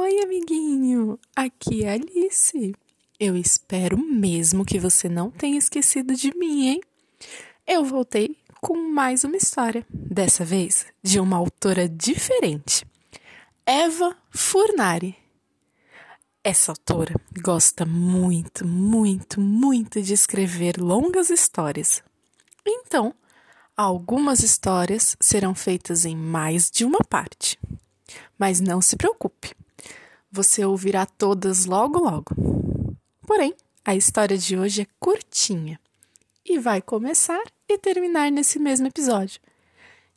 Oi, amiguinho! Aqui é Alice. Eu espero mesmo que você não tenha esquecido de mim, hein? Eu voltei com mais uma história, dessa vez de uma autora diferente, Eva Furnari. Essa autora gosta muito, muito, muito de escrever longas histórias. Então, algumas histórias serão feitas em mais de uma parte. Mas não se preocupe, você ouvirá todas logo logo. Porém, a história de hoje é curtinha e vai começar e terminar nesse mesmo episódio.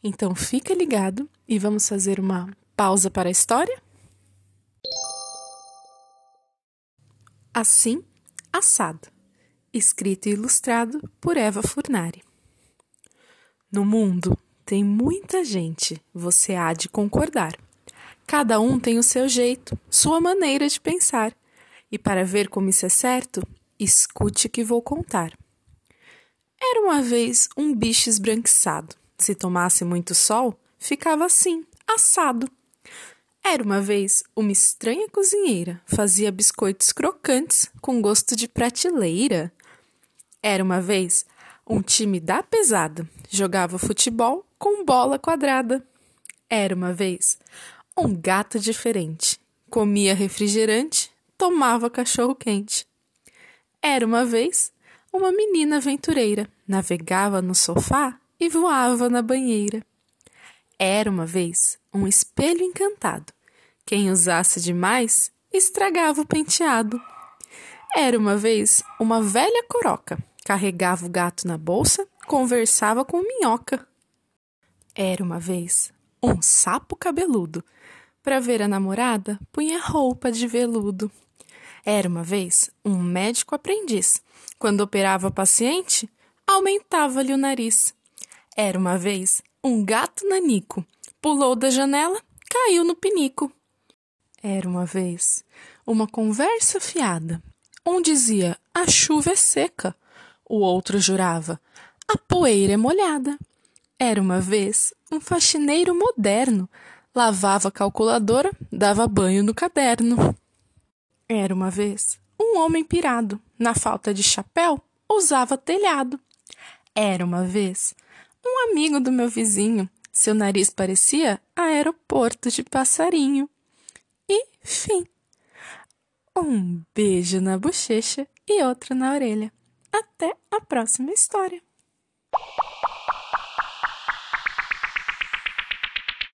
Então fica ligado e vamos fazer uma pausa para a história? Assim, assado. Escrito e ilustrado por Eva Furnari. No mundo tem muita gente, você há de concordar. Cada um tem o seu jeito, sua maneira de pensar. E para ver como isso é certo, escute o que vou contar. Era uma vez um bicho esbranquiçado. Se tomasse muito sol, ficava assim, assado. Era uma vez uma estranha cozinheira, fazia biscoitos crocantes com gosto de prateleira. Era uma vez um time da pesada, jogava futebol com bola quadrada. Era uma vez um gato diferente, comia refrigerante, tomava cachorro quente. Era uma vez uma menina aventureira, navegava no sofá e voava na banheira. Era uma vez um espelho encantado. Quem usasse demais estragava o penteado. Era uma vez uma velha coroca. Carregava o gato na bolsa, conversava com minhoca. Era uma vez um sapo cabeludo. Para ver a namorada, punha roupa de veludo. Era uma vez um médico aprendiz. Quando operava paciente, aumentava-lhe o nariz. Era uma vez um gato nanico. Pulou da janela, caiu no pinico. Era uma vez uma conversa fiada. Um dizia: a chuva é seca. O outro jurava: a poeira é molhada. Era uma vez um faxineiro moderno. Lavava a calculadora, dava banho no caderno. Era uma vez um homem pirado. Na falta de chapéu, usava telhado. Era uma vez um amigo do meu vizinho. Seu nariz parecia aeroporto de passarinho. E fim. Um beijo na bochecha e outro na orelha. Até a próxima história.